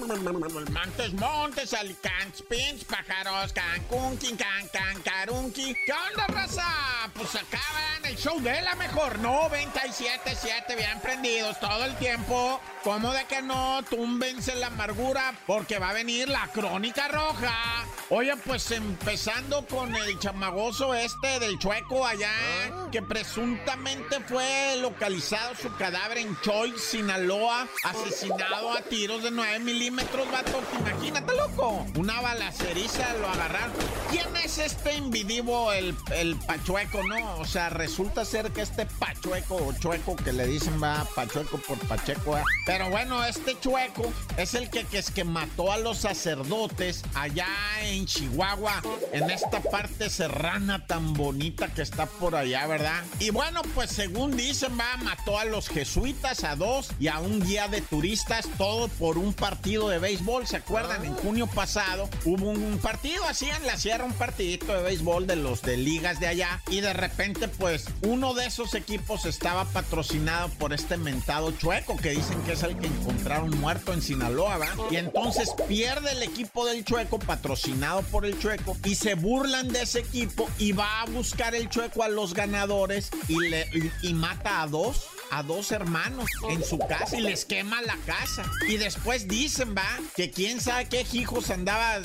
Montes, montes, alicantes, pinch, pájaros, cancún, can, can, carunqui. ¿Qué onda, raza? Pues acaban el show de la mejor 97.7, bien prendidos todo el tiempo. ¿Cómo de que no? Túmbense la amargura porque va a venir la crónica roja. Oye, pues empezando con el chamagoso este del chueco allá, que presuntamente fue localizado su cadáver en Choy, Sinaloa, asesinado a tiros de 9 milímetros, vato. Imagínate, loco. Una balaceriza lo agarraron. ¿Quién es este invidivo, el, el pachueco, no? O sea, resulta ser que este pachueco o chueco que le dicen va pachueco por pacheco, ¿eh? pero bueno, este chueco es el que, que es que mató a los sacerdotes allá en Chihuahua, en esta parte serrana tan bonita que está por allá, ¿verdad? Y bueno, pues según dicen, va, mató a los jesuitas, a dos y a un guía de turistas, todo por un partido de béisbol. ¿Se acuerdan? En junio pasado hubo un, partido así en la sierra, un partidito de béisbol de los de ligas de allá. Y de repente, pues, uno de esos equipos estaba patrocinado por este mentado chueco, que dicen que es el que encontraron muerto en Sinaloa, ¿verdad? Y entonces pierde el equipo del chueco, patrocinado por el chueco, y se burlan de ese equipo y va a buscar el chueco a los ganadores y, le, y mata a dos a dos hermanos en su casa y les quema la casa. Y después dicen, va, que quién sabe qué hijos andaba,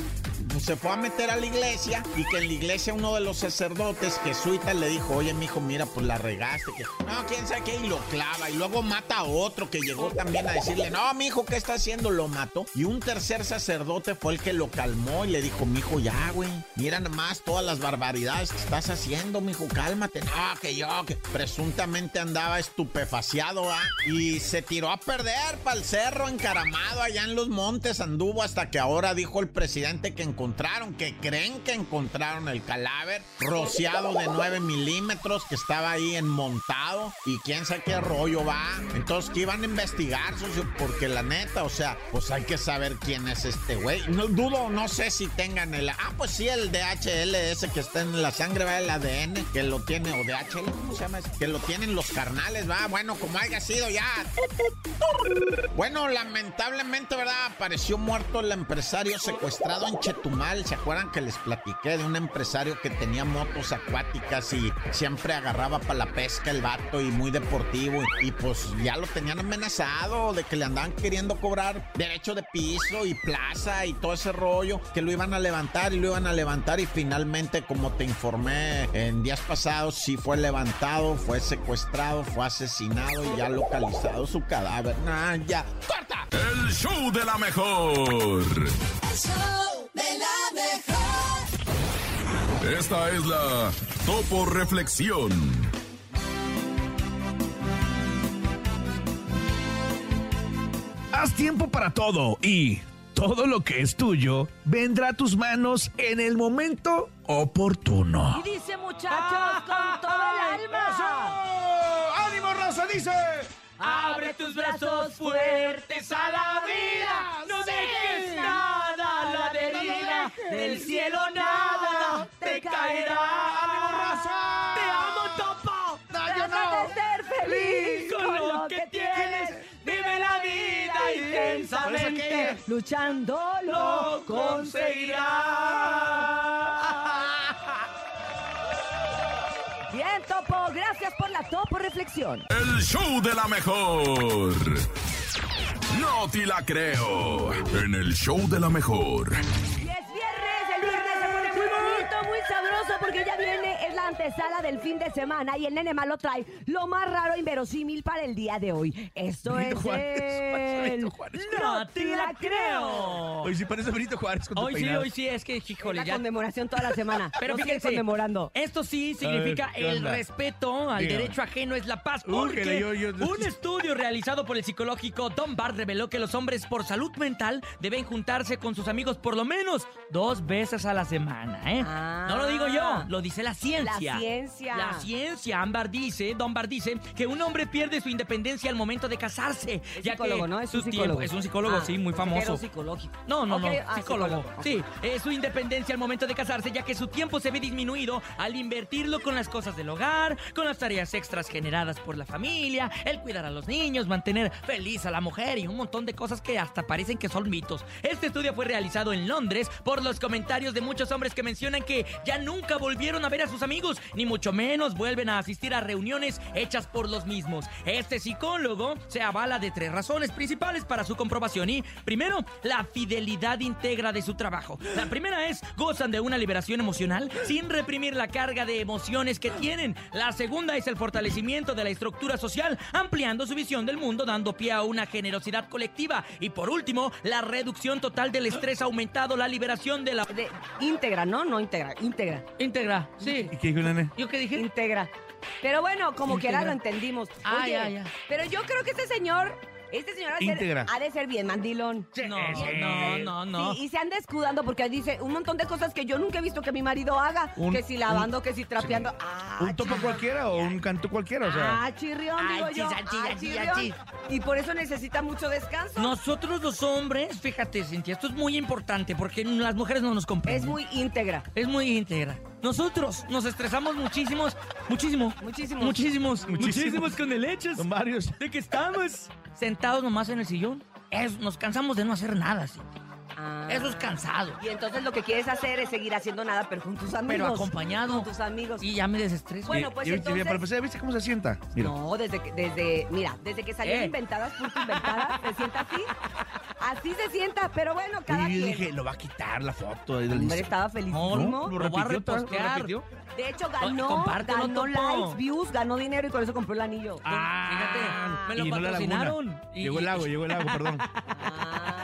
se fue a meter a la iglesia y que en la iglesia uno de los sacerdotes, jesuita, le dijo, oye, mijo, mira, pues la regaste. No, quién sabe qué, y lo clava. Y luego mata a otro que llegó también a decirle, no, mijo, ¿qué está haciendo? Lo mató. Y un tercer sacerdote fue el que lo calmó y le dijo, mijo, ya, güey, mira nomás todas las barbaridades que estás haciendo, mijo, cálmate. No, que yo, que presuntamente andaba estupefaciente vaciado, ¿ah? Y se tiró a perder para el cerro encaramado allá en los montes, anduvo hasta que ahora dijo el presidente que encontraron, que creen que encontraron el cadáver rociado de 9 milímetros que estaba ahí enmontado y quién sabe qué rollo va. Entonces que iban a investigar, socio, porque la neta, o sea, pues hay que saber quién es este güey. No dudo, no sé si tengan el... Ah, pues sí, el DHL ese que está en la sangre, va el ADN, que lo tiene, o DHL, ¿cómo se llama? Que lo tienen los carnales, va, bueno, como haya sido ya. Bueno, lamentablemente, ¿verdad? Apareció muerto el empresario secuestrado en Chetumal. ¿Se acuerdan que les platiqué de un empresario que tenía motos acuáticas y siempre agarraba para la pesca el vato y muy deportivo? Y, y, pues ya lo tenían amenazado de que le andaban queriendo cobrar derecho de piso y plaza y todo ese rollo, que lo iban a levantar y lo iban a levantar y finalmente, como te informé en días pasados, sí fue levantado, fue secuestrado, fue asesinado y ya localizado su cadáver. Nah, ya. ¡Corta! El show de la mejor. El show Esta es la Topo Reflexión. Haz tiempo para todo y todo lo que es tuyo vendrá a tus manos en el momento oportuno. Y dice muchachos con todo el alma. ¡Eso! ¡Ánimo, raza! Dice. Abre tus brazos fuertes a la vida. No dejes nada a la deriva. Del cielo nada caerá. ¡Ánimo, raza! Te amo, Topo. No, yo no. de ser feliz con lo que tienes. Vive la vida intensamente. Luchando lo conseguirás. Bien, Topo. Gracias por la Topo Reflexión. El show de la mejor. No te la creo. En el show de la mejor. Porque ya viene, es la antesala del fin de semana y el nene malo trae lo más raro e inverosímil para el día de hoy. Esto Benito es Juárez, el... Benito Juárez. ¡No te la creo! Hoy sí parece Benito Juárez con tu Hoy sí, peinado. hoy sí, es que, híjole, La ya. conmemoración toda la semana. Pero siguen fíjense, conmemorando. esto sí significa A ver, ¿qué el onda? respeto al Dígame. derecho ajeno es la paz. Porque yo- yo- un estudio realizado por el psicológico Don Bart reveló que los hombres por salud mental deben juntarse con sus amigos por lo menos dos veces a la semana, ¿eh? Ah. No lo digo yo, lo dice la ciencia. ciencia. ciencia. La ciencia. Ámbar dice, Don Bar dice, que un hombre pierde su independencia al momento de casarse. Es ya psicólogo, que ¿no? Es un psicólogo. tiempo- es un psicólogo, Ah, sí, muy famoso. psicológico. No, no, no, ah, psicólogo. psicólogo. Sí, es su independencia al momento de casarse, ya que su tiempo se ve disminuido al invertirlo con las cosas del hogar, con las tareas extras generadas por la familia, el cuidar a los niños, mantener feliz a la mujer y un montón de cosas que hasta parecen que son mitos. Este estudio fue realizado en Londres por los comentarios de muchos hombres que mencionan que ya nunca volvieron a ver a sus amigos, ni mucho menos vuelven a asistir a reuniones hechas por los mismos. Este psicólogo se avala de tres razones principales para su comprobación y, primero, la fidelidad íntegra de su trabajo. La primera es, gozan de una liberación emocional sin reprimir la carga de emociones que tienen. La segunda es el fortalecimiento de la estructura social, ampliando su visión del mundo, dando pie a una generosidad colectiva. Y por último, la reducción total del estrés aumentado, la liberación de la... De- íntegra, ¿no? No íntegra, íntegra. Íntegra, sí. ¿Y qué dijo el nene? ¿Yo qué dije? Íntegra. Pero bueno, como quiera lo entendimos. Ah, Oye, ya, ya. Pero yo creo que este señor, este señor ha de, ser, Íntegra. ha de ser bien mandilón. No, no, no, no. Sí, y se anda escudando porque dice un montón de cosas que yo nunca he visto que mi marido haga. Un- que si lavando, que si trapeando. Ah, ¿Un topo chirrión. cualquiera o un canto cualquiera? O sea, Ah, chirrión, digo Achis, yo. achis, Ah, achis, chirrión. achis. Y por eso necesita mucho descanso. Nosotros los hombres, fíjate, Cintia, esto es muy importante porque las mujeres no nos comprenden. es muy íntegra. Es muy íntegra. Nosotros nos estresamos muchísimos, muchísimo. Muchísimos. Muchísimos. Muchísimos. Muchísimos con el hecho son varios. de que estamos sentados nomás en el sillón. Es- nos cansamos de no hacer nada. Ah. Eso es cansado. Y entonces lo que quieres hacer es seguir haciendo nada, pero con tus amigos. Pero acompañado. Con tus amigos. Y ya me desestreso. Bueno, pues Y- y- y- entonces- Para empezar, ¿viste cómo se sienta? Mira. No, desde que, desde, mira, desde que salieron Eh. inventadas, punto inventadas, se sienta así. Así se sienta, pero bueno, cada y yo quien. dije, lo va a quitar la foto ahí del Hombre, estaba felicísimo. No, ¿Lo repitió? ¿Lo repitió? De hecho, ganó, ganó Topo. likes, views, ganó dinero y con eso compró el anillo. Ah, fíjate, me lo no patrocinaron. Llegó el lago, llegó el lago, perdón. Ah.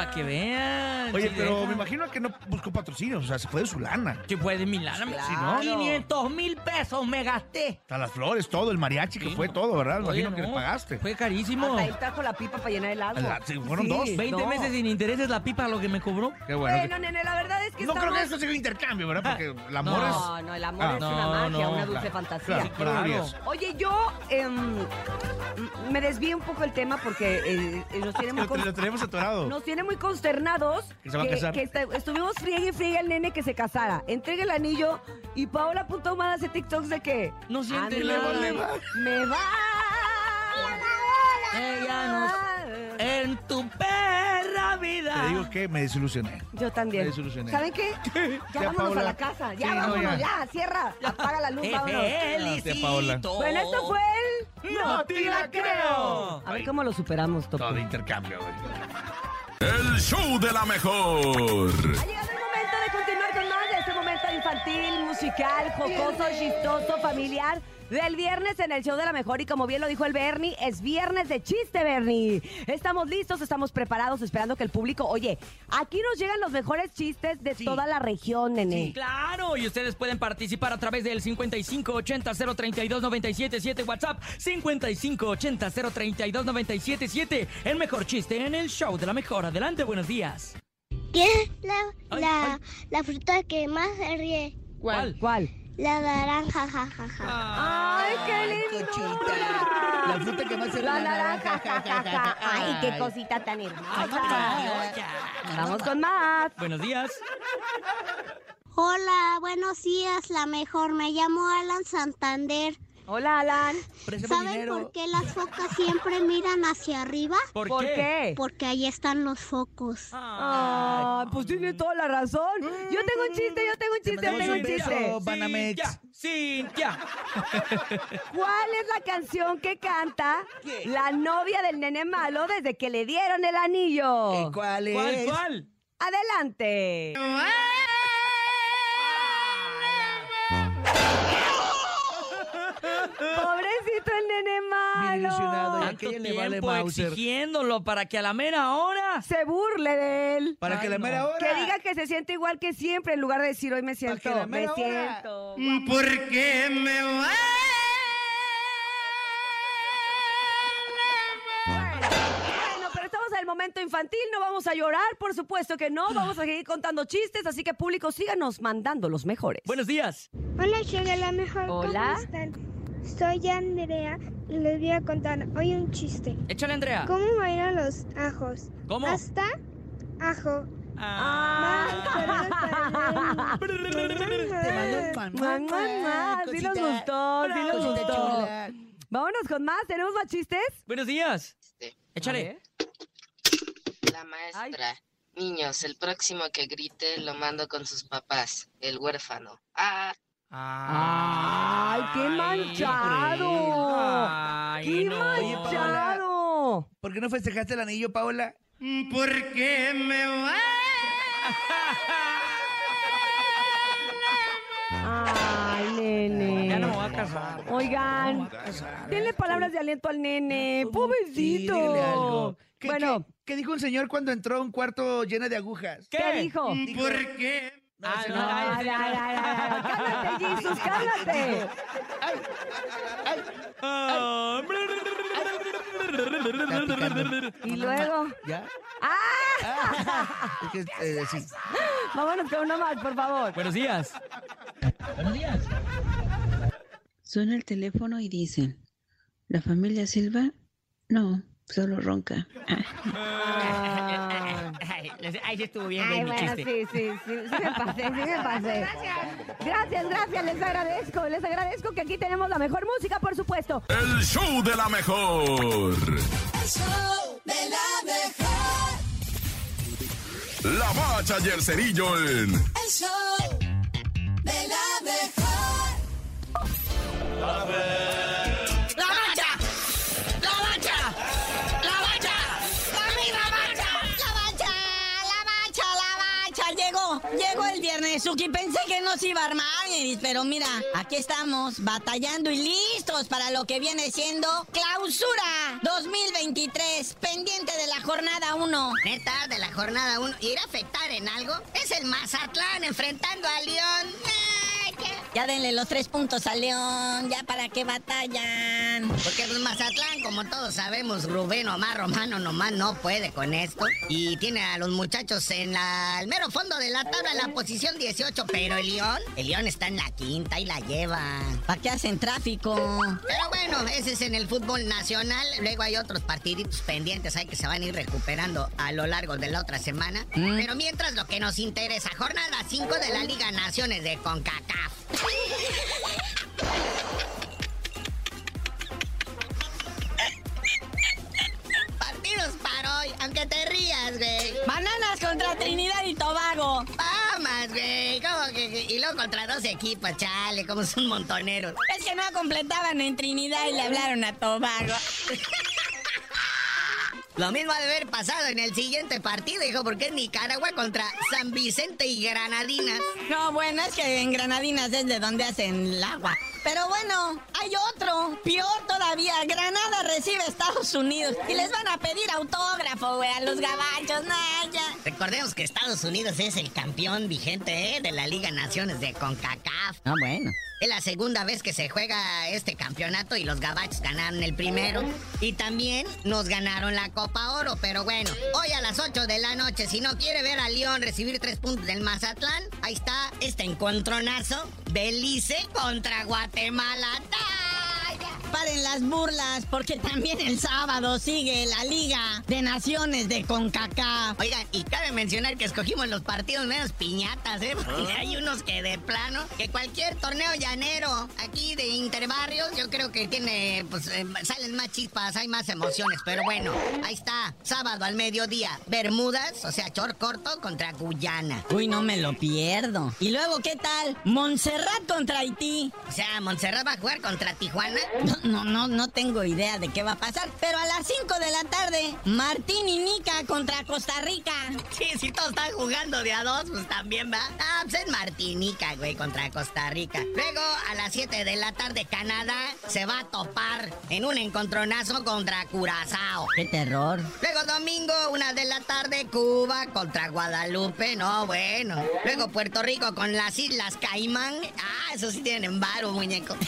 Para que vean. Oye, pero me imagino que no buscó patrocinio, o sea, se fue de su lana. Que fue de mi lana. Claro. Si no, 500 mil pesos me gasté. Hasta las flores, todo, el mariachi que fue no. todo, ¿verdad? Me Oye, imagino que no, le pagaste. Fue carísimo. Hasta él trajo la pipa para llenar el agua. La- sí, fueron dos. 20 no. meses sin intereses la pipa lo que me cobró. Qué bueno. Bueno, nene, la verdad es que no creo que eso sea un intercambio, ¿verdad? Porque el amor es... No, no, el amor Ah. es una magia, no, una dulce claro, fantasía. claro. Oye, yo em, me desvié un poco el tema porque eh, eh, nos tiene muy lo tenemos atorado. nos tiene muy consternados Que se va a casar. que está- estuvimos friegue y friegue al nene que se casara. Entregue el anillo y Paola Punto Humada hace TikToks de que No siente nada. Me va. Ella nos... En tu perra vida. Te digo que me desilusioné. Yo también. Me desilusioné. ¿Saben qué? Ya, Ya, vámonos Paola. a la casa. Ya Sí, no, vámonos, ya. ya. cierra. Apaga la luz, Te vámonos. felicito. Tía Paola. Bueno, esto fue el... No te la creo. A ver cómo lo superamos, Topo. Todo de intercambio, güey. El show de la mejor. Infantil, musical, jocoso, chistoso, familiar del viernes en el show de la mejor y como bien lo dijo el Bernie, es viernes de chiste, Bernie. Estamos listos, estamos preparados, esperando que el público, oye, aquí nos llegan los mejores chistes de Sí. toda la región, nene. Sí, claro, y ustedes pueden participar a través del 5580-032-977 WhatsApp 5580-032-977 El mejor chiste en el show de la mejor. Adelante, buenos días. ¿Qué es la, Ay, la, ay. la fruta que más se ríe? ¿Cuál? ¿Cuál? La naranja, jajaja. ¡Ay, qué lindura! La fruta que más se La naranja, ja, ja, ja. ¡Ay, qué cosita tan hermosa! Vamos con más. Buenos días. Hola, buenos días, la mejor. Me llamo Alan Santander. Hola, Alan. Préstame ¿Saben dinero. por qué las focas siempre miran hacia arriba? ¿Por, ¿Por qué? Porque ahí están los focos. Ah, pues tiene toda la razón. Yo tengo un chiste, yo tengo un chiste, yo tengo un chiste. Banamex. Cintia. ¿Cuál es la canción que canta la novia del nene malo desde que le dieron el anillo? ¿Cuál es? ¿Cuál, cuál? Adelante. Pobrecito le vale Mauser. exigiéndolo para que a la mera hora... Se burle de él. Para Ay, que la no. mera hora. Que diga que se siente igual que siempre en lugar de decir hoy me siento. que la Me mera hora. siento. Porque me va. Bueno, bueno, pero estamos en el momento infantil, no vamos a llorar, por supuesto que no, vamos a seguir contando chistes, así que público, síganos mandando los mejores. Buenos días. Hola, de la mejor. Hola. ¿Cómo están? Soy Andrea y les voy a contar hoy un chiste. Échale, Andrea. ¿Cómo bailan los ajos? ¿Cómo? Hasta ajo. Ah. Ah. Mua, mua. Sí nos gustó, sí nos gustó. Vámonos con más, ¿tenemos más chistes? Buenos días. Este, Échale. La maestra. Niños, el próximo que grite lo mando con sus papás. El huérfano. Ah, ¡Ay, qué manchado! Ay, ¡Qué no. manchado! ¿Por qué no festejaste el anillo, Paola? Porque me va. ¡Ay, nene! Ya no me voy a casar. Oigan, denle palabras de aliento al nene. Sí, ¡Pobrecito! dígale algo. ¿Qué, Bueno. qué- qué dijo un señor cuando entró a un cuarto lleno de agujas? ¿Qué dijo? Porque. Ah, no, Ay, ay, ay, ay, ay. ¡Cálmate, Jesus, cálmate! Ah, Y luego... ¿Ya? ¡Ah! Es que, eh, sí. Vámonos con uno más, por favor. Buenos días. Suena el teléfono y dicen, ¿la familia Silva? No, solo ronca. Ah, Ay, ay, sí estuvo bien, Ay, bueno, sí, sí, sí, sí me pasé, sí me pasé. Gracias, gracias, les agradezco, les agradezco que aquí tenemos la mejor música, por supuesto. El show de la mejor. El show de la mejor. La bacha y el cerillo en El show de la mejor. ¡La mancha! Suki. Pensé que no se iba a armar, pero mira, aquí estamos, batallando y listos para lo que viene siendo Clausura 2023, pendiente de la jornada 1. Neta, de la jornada 1, ¿ir a afectar en algo? Es el Mazatlán enfrentando a León. Qué- Ya denle los tres puntos a León, ya para qué batallan. Porque pues, Mazatlán, como todos sabemos, Rubén Omar Romano nomás no puede con esto. Y tiene a los muchachos en la, el mero fondo de la tabla, en la posición 18. Pero el León, el León está en la quinta y la lleva. ¿Para qué hacen tráfico? Pero bueno, ese es en el fútbol nacional. Luego hay otros partiditos pendientes ahí que se van a ir recuperando a lo largo de la otra semana. Pero mientras lo que nos interesa, jornada 5 de la Liga Naciones de CONCACAF. Contra dos equipos, chale, como son montoneros. Es que no completaban en Trinidad y le hablaron a Tobago. Lo mismo ha de haber pasado en el siguiente partido, hijo, porque es Nicaragua contra San Vicente y Granadinas. No, bueno, es que en Granadinas es de donde hacen el agua. Pero bueno, hay otro, peor todavía. Granada recibe a Estados Unidos y les van a pedir autógrafo, güey, a los gabachos, Naya. Recordemos que Estados Unidos es el campeón vigente ¿eh? de la Liga Naciones de CONCACAF. Ah, bueno. Es la segunda vez que se juega este campeonato y los gabachos ganaron el primero. Y también nos ganaron la Copa Oro. Pero bueno, hoy a las 8 de la noche, si no quiere ver a León recibir tres puntos del Mazatlán, ahí está este encontronazo. Belice contra Guatemala. Paren las burlas, porque también el sábado sigue la Liga de Naciones de CONCACAF. Oigan, y cabe mencionar que escogimos los partidos menos piñatas, ¿eh? Porque hay unos que de plano, que cualquier torneo llanero aquí de interbarrios, yo creo que tiene, pues, eh, salen más chispas, hay más emociones. Pero bueno, ahí está, sábado al mediodía, Bermudas, o sea, chor corto contra Guyana. Uy, no me lo pierdo. Y luego, ¿qué tal? Montserrat contra Haití. O sea, Montserrat va a jugar contra Tijuana. No, no, no, no tengo idea de qué va a pasar. Pero a las 5 de la tarde, Martín y Nica contra Costa Rica. Sí, si todos están jugando de a dos, pues también va. Ah, pues es Martinica, güey, contra Costa Rica. Luego, a las 7 de la tarde, Canadá se va a topar en un encontronazo contra Curazao. ¡Qué terror! Luego, domingo, una de la tarde, Cuba contra Guadalupe. No, bueno. Luego, Puerto Rico con las Islas Caimán. Ah, eso sí tienen varo, muñeco.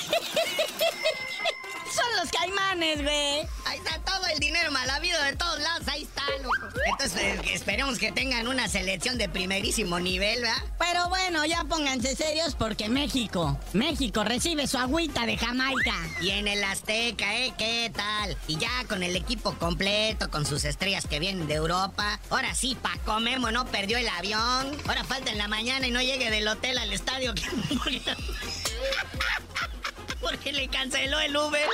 son los caimanes, güey. Ahí está todo el dinero mal habido de todos lados, ahí está, loco. Entonces, eh, esperemos que tengan una selección de primerísimo nivel, ¿verdad? Pero bueno, ya pónganse serios porque México, México recibe su agüita de Jamaica. Y en el Azteca, ¿eh? ¿Qué tal? Y ya con el equipo completo, con sus estrellas que vienen de Europa. Ahora sí, Paco Memo no perdió el avión. Ahora falta en la mañana y no llegue del hotel al estadio. Porque le canceló el Uber.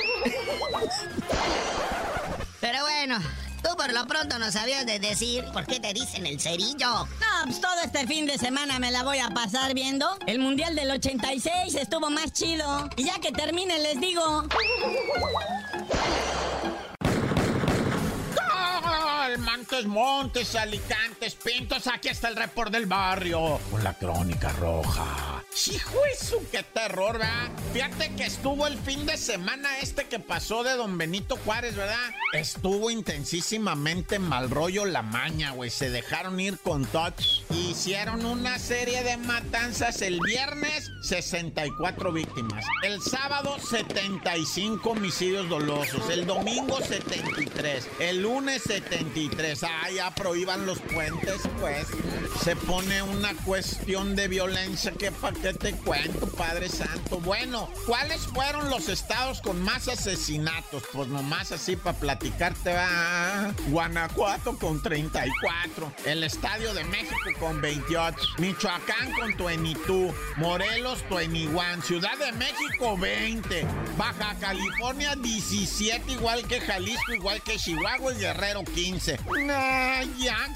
Pero bueno, tú por lo pronto no sabías de decir por qué te dicen el cerillo. No, pues todo este fin de semana me la voy a pasar viendo. El Mundial del 86 estuvo más chido. Y ya que termine les digo... Montes, Montes, Alicantes, Pintos, aquí está el report del barrio con la crónica roja. Hijo eso, qué terror, ¿verdad? Fíjate que estuvo el fin de semana este que pasó de Don Benito Juárez, ¿verdad? Estuvo intensísimamente mal rollo la maña, güey. Se dejaron ir con touch. Hicieron una serie de matanzas el viernes, 64 víctimas. El sábado, 75 homicidios dolosos. El domingo, 73. El lunes, 73. Ah, ya prohíban los puentes, pues. Se pone una cuestión de violencia que pa' qué te cuento, Padre Santo. Bueno, ¿cuáles fueron los estados con más asesinatos? Pues nomás así para platicarte, va. Guanajuato con 34. El Estadio de México con 28. Michoacán con 22. Morelos 21. Ciudad de México 20. Baja California 17, igual que Jalisco, igual que Chihuahua y Guerrero 15. Nah, ya.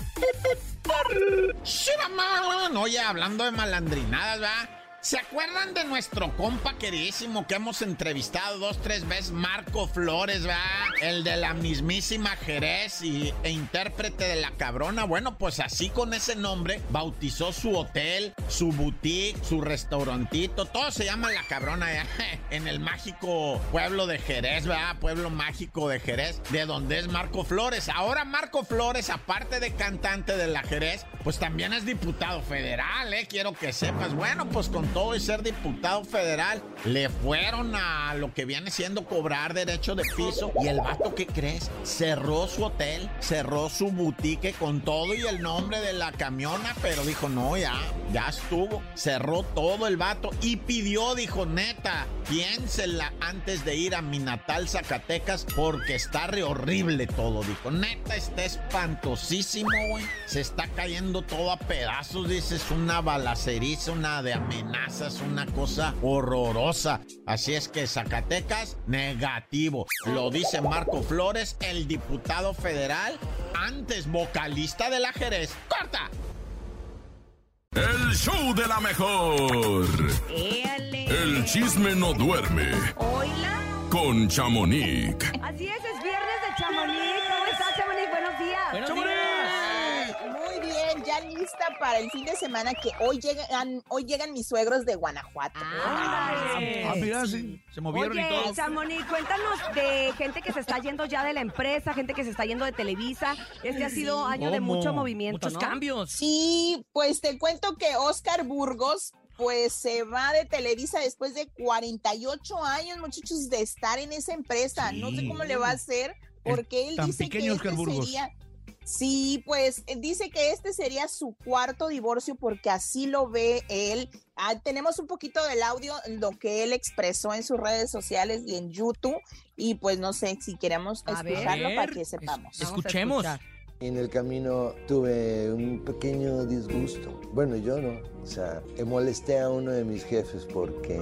Oye, hablando de malandrinadas, ¿verdad? ¿Se acuerdan de nuestro compa queridísimo que hemos entrevistado dos, tres veces? Marco Flores, ¿va? El de la mismísima Jerez y, e intérprete de la cabrona. Bueno, pues así con ese nombre bautizó su hotel, su boutique, su restaurantito. Todo se llama la cabrona ya, en el mágico pueblo de Jerez, ¿va? Pueblo mágico de Jerez, de donde es Marco Flores. Ahora Marco Flores, aparte de cantante de la Jerez, pues también es diputado federal, ¿eh? Quiero que sepas. Bueno, pues con todo y ser diputado federal, le fueron a lo que viene siendo cobrar derecho de piso. Y el vato, ¿qué crees? Cerró su hotel, cerró su boutique con todo y el nombre de la camiona, pero dijo, no, ya, ya estuvo. Cerró todo el vato y pidió, dijo, neta, piénsela antes de ir a mi natal Zacatecas porque está re horrible todo, dijo. Neta, está espantosísimo, güey. Se está cayendo todo a pedazos, dices, una balaceriza, una de amenaza es una cosa horrorosa. Así es que Zacatecas, negativo. Lo dice Marco Flores, el diputado federal, antes vocalista de la Jerez. ¡Corta! El show de la mejor. El chisme no duerme. Hola. Con Chamonix. Así es, es viernes ya lista para el fin de semana que hoy llegan, hoy llegan mis suegros de Guanajuato. Ah, mira, sí, se movieron y Oye, todo. Chamonix, cuéntanos de gente que se está yendo ya de la empresa, gente que se está yendo de Televisa. Este ha sido año de mucho movimiento, Muchos ¿no? cambios. Sí, pues te cuento que Oscar Burgos pues se va de Televisa después de 48 años, muchachos, de estar en esa empresa. No sé cómo le va a hacer, porque él tan dice pequeño que Oscar este Burgos. sería... Sí, pues eh, dice que este sería su cuarto divorcio porque así lo ve él. Ah, tenemos un poquito del audio, lo que él expresó en sus redes sociales y en YouTube. Y pues no sé si queremos A ver. escucharlo para que sepamos. Escuchemos. En el camino tuve un pequeño disgusto. Bueno, yo no. O sea, molesté a uno de mis jefes porque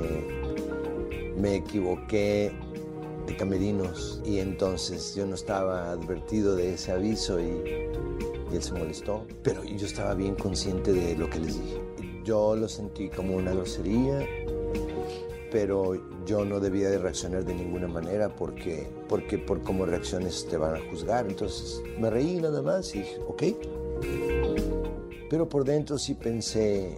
me equivoqué de camerinos y entonces yo no estaba advertido de ese aviso y, y él se molestó. Pero yo estaba bien consciente de lo que les dije. Yo lo sentí como una grosería, pero yo no debía de reaccionar de ninguna manera porque, porque por cómo reacciones te van a juzgar. Entonces me reí nada más y dije, ok. Pero por dentro sí pensé,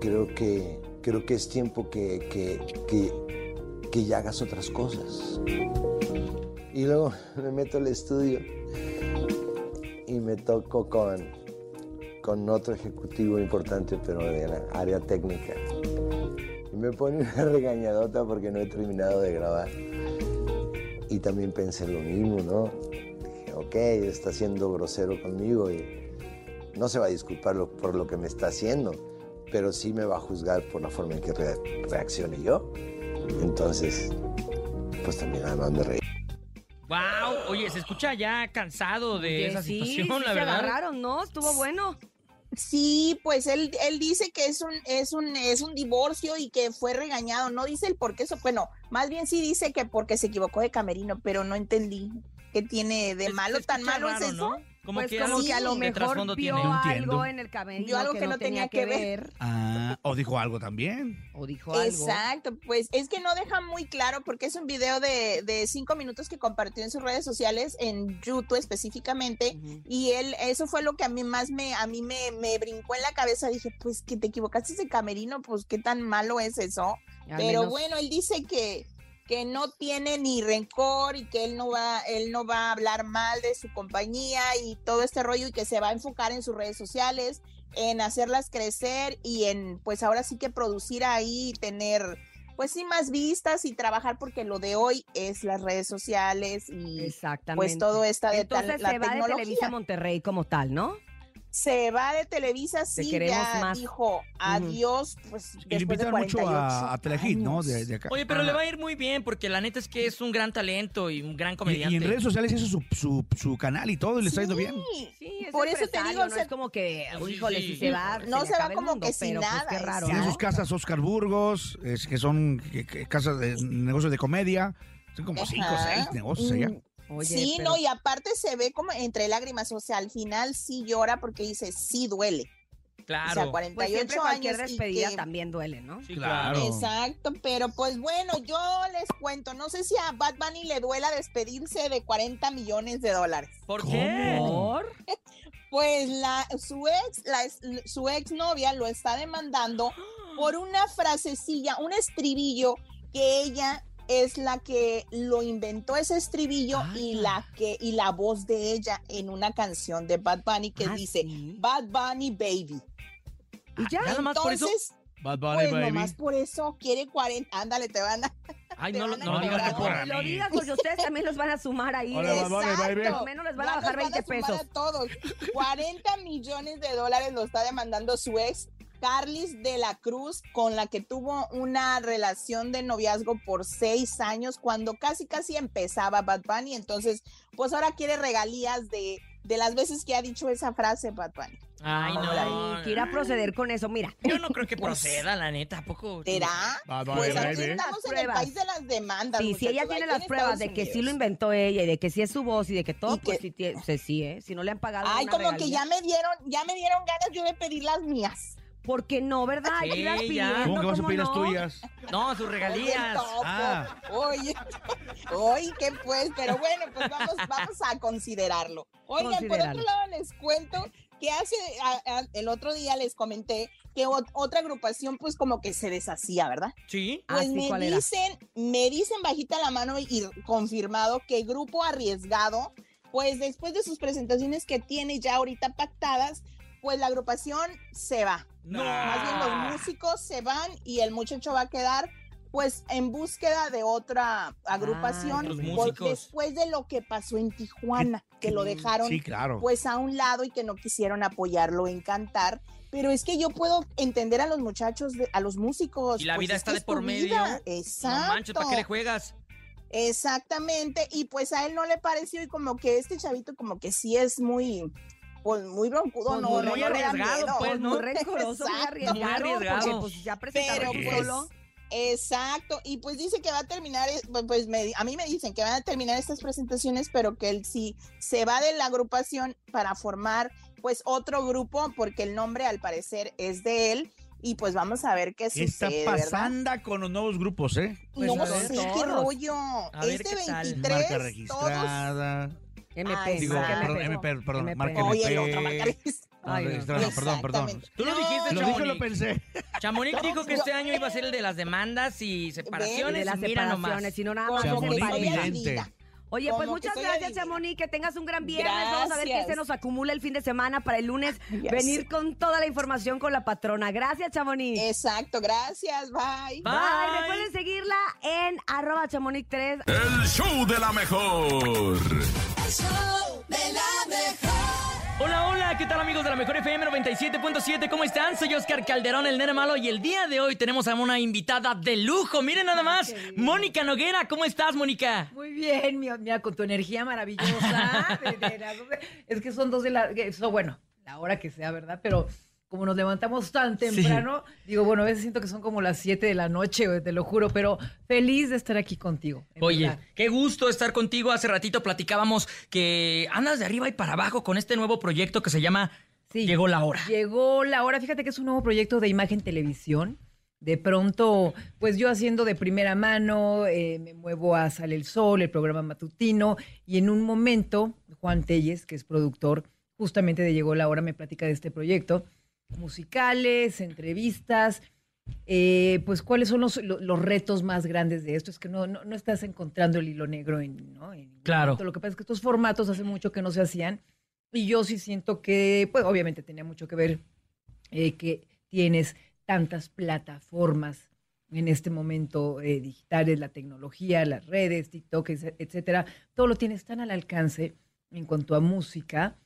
creo que, creo que es tiempo que, que, que, que ya hagas otras cosas. Y luego me meto al estudio y me toco con, con otro ejecutivo importante, pero de la área técnica. Y me pone una regañadota porque no he terminado de grabar. y también pensé lo mismo, ¿no? Dije, ok, está siendo grosero conmigo y no se va a disculpar por lo que me está haciendo, pero sí me va a juzgar por la forma en que re- reaccione yo. Entonces, pues también además me reí. Wow, oye, se escucha ya cansado de Oye, esa sí, situación, sí la se verdad. agarraron, ¿no? Estuvo bueno. Sí, pues él, él dice que es un, es un, es un divorcio y que fue regañado. No dice el por qué eso. Bueno, más bien sí dice que porque se equivocó de camerino, pero no entendí qué tiene de malo. se ¿Tan malo raro, es eso? ¿no? Como pues que como algo que a lo mejor trasfondo vio tiene. No entiendo. algo en el camerino Vio algo que, que no no tenía que ver. Ah, o dijo algo también. O dijo algo. Exacto, pues es que no deja muy claro porque es un video de, de cinco minutos que compartió en sus redes sociales, en YouTube específicamente, y él, eso fue lo que a mí más me, a mí me, me brincó en la cabeza, dije, pues que te equivocaste de camerino, pues qué tan malo es eso, Al pero menos- bueno, él dice que que no tiene ni rencor y que él no va él no va a hablar mal de su compañía y todo este rollo y que se va a enfocar en sus redes sociales en hacerlas crecer y en pues ahora sí que producir ahí tener pues sí más vistas y trabajar porque lo de hoy es las redes sociales y Exactamente. pues todo esta de tal- Entonces la se va de tecnología. Televisa Monterrey como tal, ¿no? Se va de Televisa sí queremos ya más. dijo adiós pues Y lo después de invitan mucho 48 a, a Telehit, ¿no? De, de acá. Oye, pero le va a ir muy bien porque la neta es que es un gran talento y un gran comediante. y en redes sociales hizo su, su, su canal y todo y le está yendo bien. Sí, es Por eso te digo, no se- es como que, híjole, sí. si se va, No se va como mundo, que sin pues, nada, qué raro, Tiene ¿no? sus casas Oscar Burgos, es- que son que- que casas de negocios de comedia. Son como cinco o seis negocios allá. Oye, sí, pero- no, y aparte se ve como entre lágrimas, o sea, al final sí llora porque dice, sí duele. O sea, Claro. 48 Pues siempre cualquier años y despedida que- también duele, ¿no? Sí, Claro. Exacto, pero pues bueno, yo les cuento, no sé si a Bad Bunny le duela despedirse de 40 millones de dólares. ¿Por qué? ¿Por? Pues la, su ex, la, su ex novia lo está demandando por una frasecilla, un estribillo que ella es la que lo inventó ese estribillo y la que y la voz de ella en una canción de Bad Bunny que Ah, dice ¿sí? Bad Bunny Baby. Y ya. Nada más por eso. Entonces, Bad Bunny, pues baby. nomás por eso quiere 40, ándale, te van a Ay, no, no digas mejor. Para Lo digas porque ustedes también los van a sumar ahí. Hola, Bad Bunny, baby. Por lo menos les van a bajar nos 20 sumar pesos. a todos. 40 millones de dólares lo está demandando su ex, Carlis de la Cruz, con la que tuvo una relación de noviazgo por seis años, cuando casi casi empezaba Bad Bunny. Entonces, pues ahora quiere regalías de, de las veces que ha dicho esa frase Bad Bunny. Ay, no. Ay, quiera proceder con eso. Mira, Yo no creo que proceda, la neta. ¿A poco? ¿Será? Bad Bunny, Pues aquí estamos en el país de las demandas. sí, si ella tiene las pruebas de que sí lo inventó ella y de que sí es su voz y de que todo, pues que- sí, sí, ¿eh? Si no le han pagado Ay, como que ya me dieron, ya me dieron ganas yo de pedir las mías. ¿Por qué no, verdad? Hay que Sí, irlas ya. pidiendo, ¿Cómo que vas a ¿cómo pedir las no? tuyas? No, sus regalías. Oye, topo. Ah. Oye, oye, ¿qué pues? Pero bueno, pues vamos, vamos a considerarlo. Oigan, por otro lado les cuento que hace, a- a- el otro día les comenté que ot- otra agrupación pues como que se deshacía, ¿verdad? Sí. Ah, Pues sí, me ¿cuál era? dicen, me dicen bajita la mano y confirmado que Grupo Arriesgado, pues después de sus presentaciones que tiene ya ahorita pactadas, pues la agrupación se va. No. Más bien los músicos se van y el muchacho va a quedar pues en búsqueda de otra agrupación por- músicos. después de lo que pasó en Tijuana, que lo dejaron Sí, claro. pues a un lado y que no quisieron apoyarlo en cantar. Pero es que yo puedo entender a los muchachos, de- a los músicos. Y la pues vida es está de es por medio. vida. No Exacto. manches, ¿para qué le juegas? Exactamente. Y pues a él no le pareció y como que este chavito como que sí es muy, pues muy broncudo, Pues no, muy no, arriesgado, miedo. pues, ¿no? Muy rencoroso, muy arriesgado, Muy arriesgado. porque pues ya presentaron Pero un pues, solo. exacto, y pues dice que va a terminar, eh, pues, pues me- a mí me dicen que van a terminar estas presentaciones, pero que él sí se va de la agrupación para formar pues otro grupo, porque el nombre al parecer es de él, y pues vamos a ver qué ¿Qué está sucede, ¿verdad? pasando con los nuevos grupos, eh? Pues, no sé qué todos. rollo, A ver este qué tal. 23, Marca todos... MP, Ay, Digo, marca marca perdón, MP. MP, perdón, MP. marca Oye, el MP. otro marca. No, no. perdón, perdón. Tú lo dijiste, Lo dije, lo Chamonix. pensé. Chamonix No, dijo que este año iba a ser el de las demandas y Y separaciones. de las mira separaciones, y no nada más Chamonix. Oye, pues muchas gracias. Chamonix. Que tengas un gran viernes. Vamos a ver qué se nos acumula el fin de semana para el lunes venir con toda la información con la patrona. Gracias, Chamonix. Exacto, gracias, bye. Bye. Recuerden seguirla en arroba chamonix3. El show de la mejor. Show de la mejor. Hola, hola, ¿qué tal amigos de la Mejor FM 97.7? ¿Cómo están? Soy Oscar Calderón, el nene malo, y el día de hoy tenemos a una invitada de lujo. Miren nada más, Mónica Noguera. ¿Cómo estás, Mónica? Muy bien, mi- mira, con tu energía maravillosa. de- de es que son dos de la. Eso, bueno, la hora que sea, ¿verdad? Pero como nos levantamos tan temprano, digo, bueno, a veces siento que son como las 7 de la noche, te lo juro, pero feliz de estar aquí contigo. Oye, verdad. qué gusto estar contigo. Hace ratito platicábamos que andas de arriba y para abajo con este nuevo proyecto que se llama Llegó la hora. Llegó la hora. Fíjate que es un nuevo proyecto de imagen televisión. De pronto, pues yo haciendo de primera mano, eh, me muevo a Sale el Sol, el programa matutino, y en un momento, Juan Telles, que es productor justamente de Llegó la hora, me platica de este proyecto. Musicales, entrevistas, eh, pues cuáles son los, lo- los retos más grandes de esto. Es que no, no, no estás encontrando el hilo negro en, ¿no? en Claro. lo que pasa es que estos formatos hace mucho que no se hacían y yo sí siento que, pues obviamente tenía mucho que ver eh, que tienes tantas plataformas en este momento eh, digitales, la tecnología, las redes, TikTok, etcétera, todo lo tienes tan al alcance en cuanto a música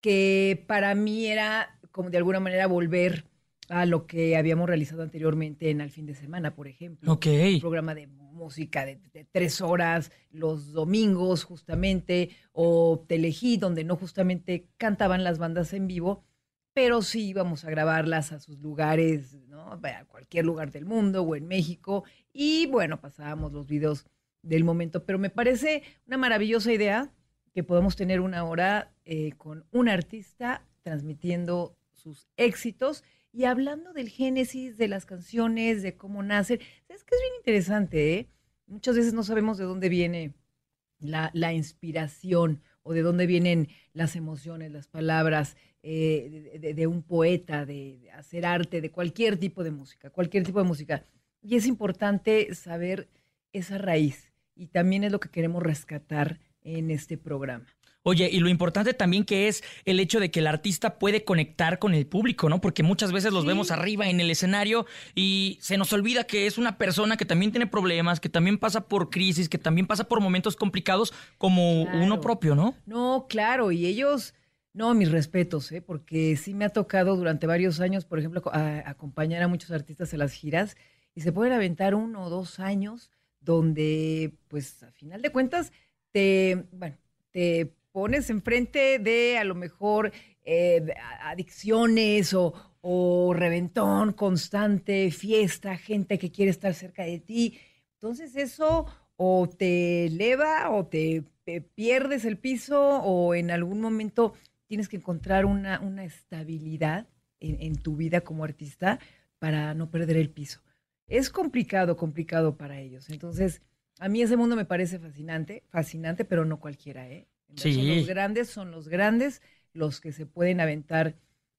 que para mí era como de alguna manera volver a lo que habíamos realizado anteriormente en Al fin de semana, por ejemplo. Ok. Un programa de música de, de tres horas los domingos justamente, o Telehit, donde no justamente cantaban las bandas en vivo, pero sí íbamos a grabarlas a sus lugares, ¿no? A cualquier lugar del mundo o en México. Y bueno, pasábamos los videos del momento. Pero me parece una maravillosa idea que podamos tener una hora eh, con un artista transmitiendo sus éxitos y hablando del génesis de las canciones, de cómo nacen. Es que es bien interesante, ¿eh? Muchas veces no sabemos de dónde viene la, la inspiración o de dónde vienen las emociones, las palabras eh, de, un poeta, de, de hacer arte, de cualquier tipo de música, cualquier tipo de música. Y es importante saber esa raíz y también es lo que queremos rescatar en este programa. Oye, y lo importante también que es el hecho de que el artista puede conectar con el público, ¿no? Porque muchas veces los Sí. vemos arriba en el escenario y se nos olvida que es una persona que también tiene problemas, que también pasa por crisis, que también pasa por momentos complicados como Claro. uno propio, ¿no? No, claro, y ellos, no, mis respetos, ¿eh? porque sí me ha tocado durante varios años, por ejemplo, a- acompañar a muchos artistas en las giras y se pueden aventar uno o dos años donde, pues, a final de cuentas, te, bueno, te pones enfrente de a lo mejor eh, adicciones o, o reventón constante, fiesta, gente que quiere estar cerca de ti. Entonces eso o te eleva o te pierdes el piso o en algún momento tienes que encontrar una, una estabilidad en, en tu vida como artista para no perder el piso. Es complicado, complicado para ellos. Entonces, a mí ese mundo me parece fascinante, fascinante, pero no cualquiera, ¿eh? Sí. los grandes, son los grandes los que se pueden aventar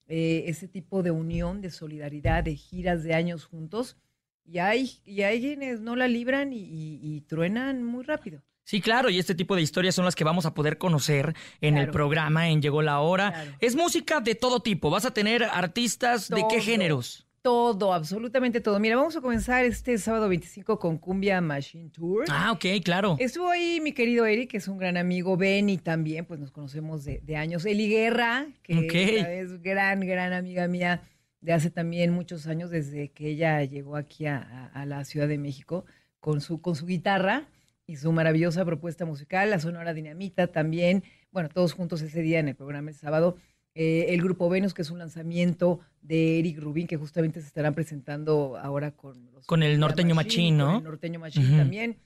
eh, ese tipo de unión, de solidaridad, de giras de años juntos. Y hay, y hay quienes no la libran y, y- y truenan muy rápido. Sí, claro, y este tipo de historias son las que vamos a poder conocer en el programa en Llegó la Hora. Claro. Es música de todo tipo, vas a tener artistas de qué géneros. Todo, absolutamente todo. Mira, vamos a comenzar este sábado 25 con Cumbia Machine Tour. Ah, ok, claro. Estuvo ahí mi querido Eric, que es un gran amigo, Ben, y también pues nos conocemos de, de años. Eli Guerra, que es gran, gran amiga mía de hace también muchos años, desde que ella llegó aquí a, a- a la Ciudad de México con su, con su guitarra y su maravillosa propuesta musical, la Sonora Dinamita también. Bueno, todos juntos ese día en el programa el sábado. Eh, el grupo Venus, que es un lanzamiento de Eric Rubin, que justamente se estarán presentando ahora con los Con el norteño machín, ¿no? el norteño machín también.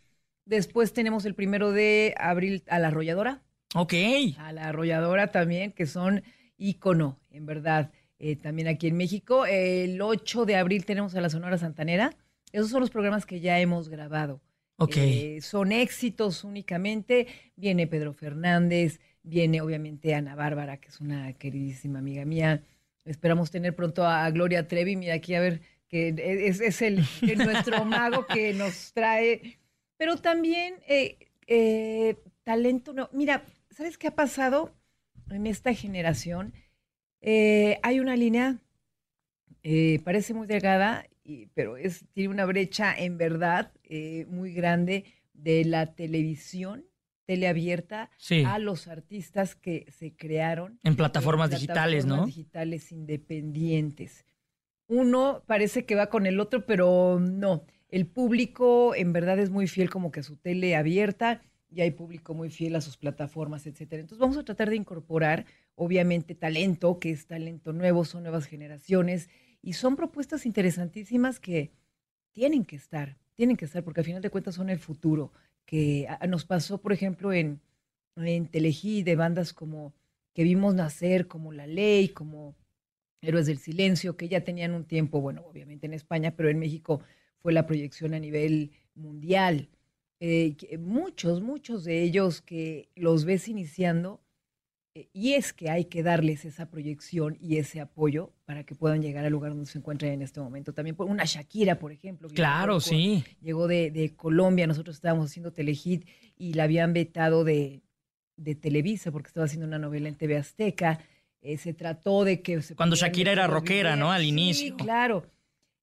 Después tenemos el primero de abril a la arrolladora. Ok. A la arrolladora también, que son ícono, en verdad, eh, también aquí en México. El 8 de abril tenemos a la Sonora Santanera. Esos son los programas que ya hemos grabado. Ok. Eh, son éxitos únicamente. Viene Pedro Fernández, viene obviamente Ana Bárbara, que es una queridísima amiga mía. Esperamos tener pronto a Gloria Trevi. Mira aquí a ver, que es, es el, el nuestro mago que nos trae. Pero también, eh, eh, talento no. Mira, ¿sabes qué ha pasado en esta generación? Eh, hay una línea, parece muy delgada, y- pero es, tiene una brecha en verdad muy grande de la televisión, teleabierta, Sí. a los artistas que se crearon En plataformas digitales, ¿no? digitales independientes. Uno parece que va con el otro, pero no. El público en verdad es muy fiel como que a su tele abierta y hay público muy fiel a sus plataformas, etcétera. Entonces vamos a tratar de incorporar, obviamente, talento, que es talento nuevo, son nuevas generaciones y son propuestas interesantísimas que tienen que estar, tienen que estar, porque al final de cuentas son el futuro. Que a- nos pasó, por ejemplo, en, en Telehit, de bandas como que vimos nacer, como La Ley, como Héroes del Silencio, que ya tenían un tiempo, bueno, obviamente en España, pero en México fue la proyección a nivel mundial. Eh, muchos, muchos de ellos que los ves iniciando, y es que hay que darles esa proyección y ese apoyo para que puedan llegar al lugar donde se encuentran en este momento. También por una Shakira, por ejemplo. que Claro, llegó sí. Llegó de, de Colombia, nosotros estábamos haciendo Telehit y la habían vetado de, de Televisa porque estaba haciendo una novela en TV Azteca. Eh, se trató de que... Se Cuando Shakira era rockera, ¿no? Al Sí, inicio. claro.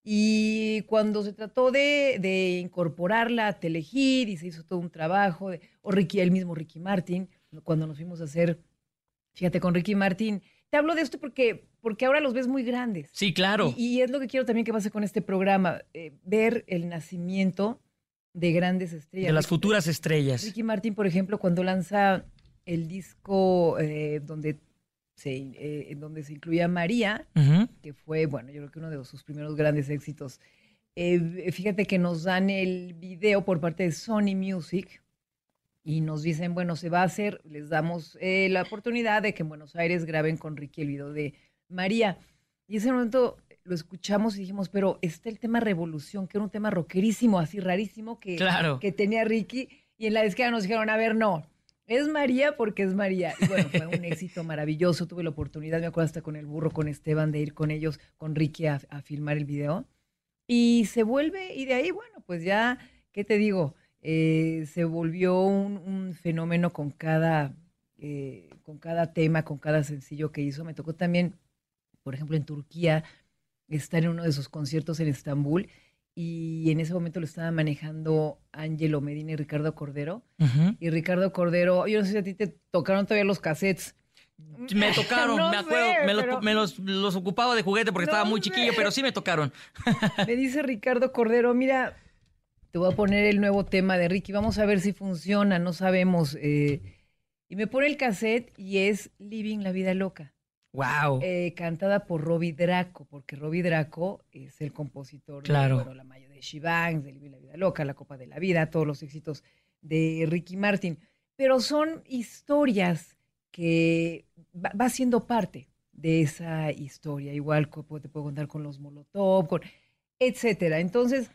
Y cuando se trató de, de incorporarla a Telehit y se hizo todo un trabajo, de- o Ricky, el mismo Ricky Martin, cuando nos fuimos a hacer, fíjate, con Ricky Martin, te hablo de esto porque, porque ahora los ves muy grandes. Sí, claro. Y, y es lo que quiero también que pase con este programa, eh, ver el nacimiento de grandes estrellas. De las Ricky- futuras estrellas. Ricky Martin, por ejemplo, cuando lanza el disco eh, donde, se, eh, donde se incluía María, que fue, bueno, yo creo que uno de sus primeros grandes éxitos. Fíjate que nos dan el video por parte de Sony Music y nos dicen, bueno, se va a hacer, les damos eh, la oportunidad de que en Buenos Aires graben con Ricky el video de María. Y ese momento lo escuchamos y dijimos, pero está el tema Revolución, que era un tema rockerísimo, así rarísimo, que, Claro. que tenía Ricky. Y en la descarga nos dijeron, a ver, no, es María porque es María. Y bueno, fue un éxito maravilloso. Tuve la oportunidad, me acuerdo hasta con el burro, con Esteban, de ir con ellos, con Ricky, a, a filmar el video. Y se vuelve, y de ahí, bueno, pues ya, ¿qué te digo? Eh, se volvió un, un fenómeno con cada, eh, con cada tema, con cada sencillo que hizo. Me tocó también, por ejemplo, en Turquía, estar en uno de sus conciertos en Estambul. Y en ese momento lo estaba manejando Ángelo Medina y Ricardo Cordero. Y Ricardo Cordero, yo no sé si a ti te tocaron todavía los cassettes. Me tocaron, No me acuerdo, sé, me, los, pero- me los- los ocupaba de juguete porque No estaba muy sé. chiquillo, pero sí me tocaron. Me dice Ricardo Cordero, mira, te voy a poner el nuevo tema de Ricky, vamos a ver si funciona, no sabemos. eh". y me pone el cassette y es Living la Vida Loca. Wow. eh, cantada por Robbie Draco, porque Robbie Draco es el compositor Claro. de bueno, La Maya de Shivang, de Living la Vida Loca, La Copa de la Vida, todos los éxitos de Ricky Martin. Pero son historias que va, va siendo parte de esa historia. Igual te puedo contar con los Molotov, con etcétera. Entonces,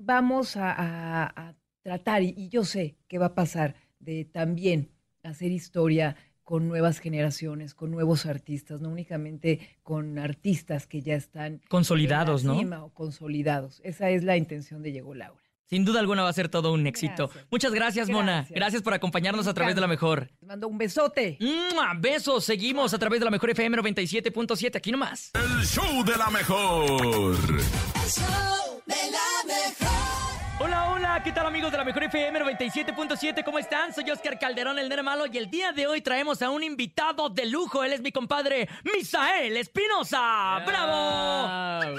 vamos a, a- a tratar, y, y yo sé que va a pasar, de también hacer historia con nuevas generaciones, con nuevos artistas, no únicamente con artistas que ya están Consolidados, en ¿no? o consolidados. Esa es la intención de Llegó Laura. Sin duda alguna va a ser todo un éxito. Muchas gracias, Mona. Gracias. Por acompañarnos a través de la mejor. Te mando un besote. ¡Mua! Besos, seguimos a través de la mejor FM 97.7, aquí nomás. El show de la mejor. El show de la mejor. Hola, hola, ¿qué tal amigos de la Mejor FM 97.7? ¿Cómo están? Soy Oscar Calderón, el Nere Malo, y el día de hoy traemos a un invitado de lujo. Él es mi compadre, Misael Espinosa. ¡Bravo!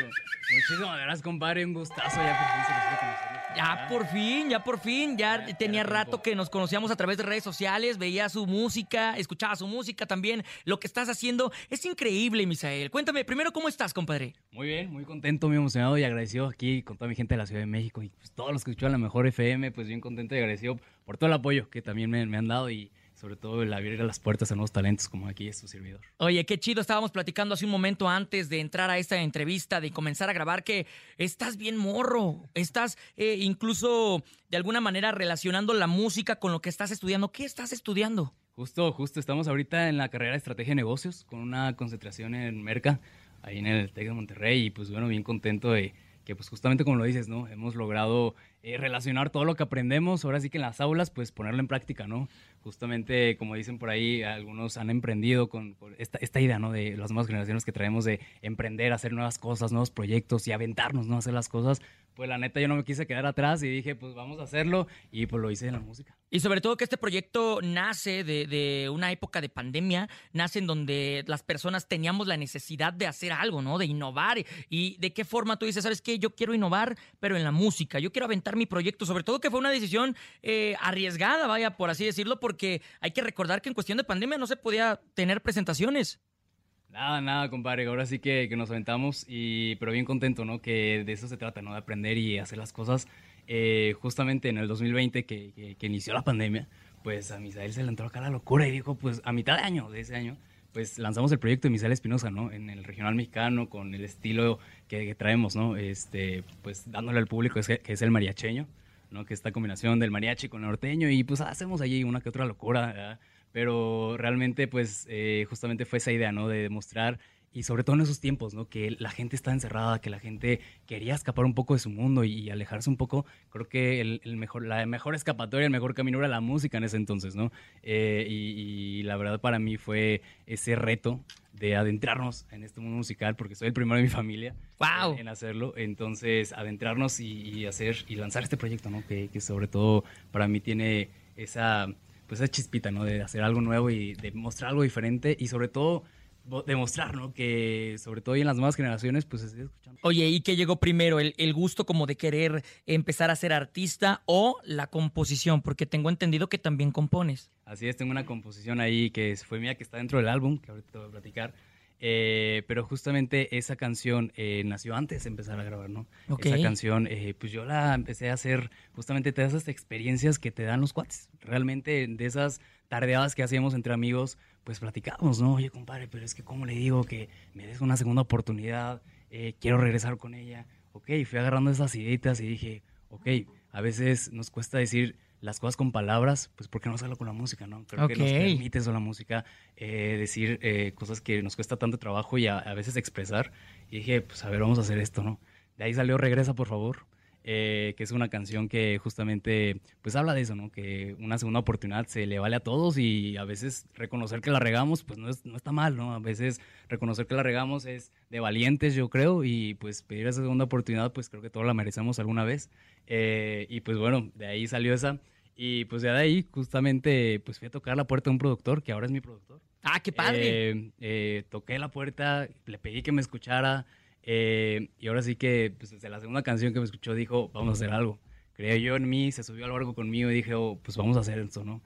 Muchísimas gracias, compadre. Un gustazo. Ya por fin se los pude conocer. Ya por fin, ya por fin, ya tenía rato que nos conocíamos a través de redes sociales, veía su música, escuchaba su música también. Lo que estás haciendo es increíble, Misael. Cuéntame, primero, ¿cómo estás, compadre? Muy bien, muy contento, muy emocionado y agradecido aquí con toda mi gente de la Ciudad de México y pues, todos los que escuchan la mejor FM, pues bien contento y agradecido por todo el apoyo que también me, me han dado y sobre todo el abrir las puertas a nuevos talentos como aquí es su servidor. Oye, qué chido, estábamos platicando hace un momento antes de entrar a esta entrevista, de comenzar a grabar, que estás bien morro, estás eh, incluso de alguna manera relacionando la música con lo que estás estudiando. ¿Qué estás estudiando? Justo, justo, estamos ahorita en la carrera de Estrategia de Negocios con una concentración en Merca, ahí en el TEC de Monterrey y pues bueno, bien contento de que pues justamente como lo dices, ¿no? Hemos logrado eh, relacionar todo lo que aprendemos, ahora sí que en las aulas, pues ponerlo en práctica, ¿no? Justamente, como dicen por ahí, algunos han emprendido con, con esta, esta idea, ¿no? De las nuevas generaciones que traemos de emprender, hacer nuevas cosas, nuevos proyectos y aventarnos, ¿no? Hacer las cosas. Pues la neta yo no me quise quedar atrás y dije, pues vamos a hacerlo y pues lo hice en la música. Y sobre todo que este proyecto nace de, de una época de pandemia, nace en donde las personas teníamos la necesidad de hacer algo, ¿no? De innovar. Y de qué forma tú dices, ¿sabes qué? Yo quiero innovar, pero en la música. Yo quiero aventar mi proyecto. Sobre todo que fue una decisión eh, arriesgada, vaya, por así decirlo, porque hay que recordar que en cuestión de pandemia no se podía tener presentaciones. Nada, nada, compadre. Ahora sí que, que nos aventamos, y, pero bien contento, ¿no? Que de eso se trata, ¿no? De aprender y hacer las cosas. Eh, justamente en el 2020, que, que, que inició la pandemia, pues a Misael se le entró acá la locura y dijo, pues a mitad de año, de ese año, pues lanzamos el proyecto de Misael Espinosa, ¿no? En el regional mexicano, con el estilo que, que traemos, ¿no? Este, pues dándole al público es, que es el mariacheño, ¿no? Que esta combinación del mariachi con el norteño y pues hacemos allí una que otra locura, ¿verdad? pero realmente pues eh, justamente fue esa idea, ¿no? De demostrar y sobre todo en esos tiempos, ¿no? Que la gente está encerrada, que la gente quería escapar un poco de su mundo y, y alejarse un poco. Creo que el, el, mejor, la mejor escapatoria, el mejor camino era la música en ese entonces, ¿no? Eh, y, y, la verdad para mí fue ese reto de adentrarnos en este mundo musical, porque soy el primero de mi familia wow. en, en, hacerlo. Entonces, adentrarnos y, y, hacer y lanzar este proyecto, ¿no? Que, que sobre todo para mí tiene esa pues esa chispita, ¿no? De hacer algo nuevo y de mostrar algo diferente y sobre todo demostrar, ¿no? Que sobre todo en las nuevas generaciones, pues se sigue escuchando. Oye, ¿y qué llegó primero? ¿El, ¿El, gusto como de querer empezar a ser artista o la composición? Porque tengo entendido que también compones. Así es, tengo una composición ahí que fue mía, que está dentro del álbum, que ahorita te voy a platicar. Eh, pero justamente esa canción eh, nació antes de empezar a grabar, ¿no? Okay. Esa canción, eh, pues yo la empecé a hacer justamente de esas experiencias que te dan los cuates. Realmente de esas tardeadas que hacíamos entre amigos, pues platicábamos, ¿no? Oye, compadre, pero es que ¿cómo le digo que me des una segunda oportunidad? Eh, quiero regresar con ella. Ok, fui agarrando esas ideas y dije, ok, a veces nos cuesta decir las cosas con palabras, pues ¿por qué no hacerlo con la música, no? Creo okay. que nos permite eso la música, eh, decir eh, cosas que nos cuesta tanto trabajo y a, a, veces expresar. Y dije, pues a ver, vamos a hacer esto, ¿no? De ahí salió Regresa, por favor, eh, que es una canción que justamente, pues habla de eso, ¿no? Que una segunda oportunidad se le vale a todos y a veces reconocer que la regamos, pues no, es, no está mal, ¿no? A veces reconocer que la regamos es de valientes, yo creo, y pues pedir esa segunda oportunidad, pues creo que todos la merecemos alguna vez. Eh, y pues bueno, de ahí salió esa. Y pues ya de ahí, justamente, pues fui a tocar la puerta de un productor, que ahora es mi productor. ¡Ah, qué padre! Eh, eh, toqué la puerta, le pedí que me escuchara, eh, y ahora sí que, pues desde la segunda canción que me escuchó, dijo, vamos a hacer algo. Creía yo en mí, se subió al barco conmigo y dije, oh, pues vamos a hacer esto, ¿no?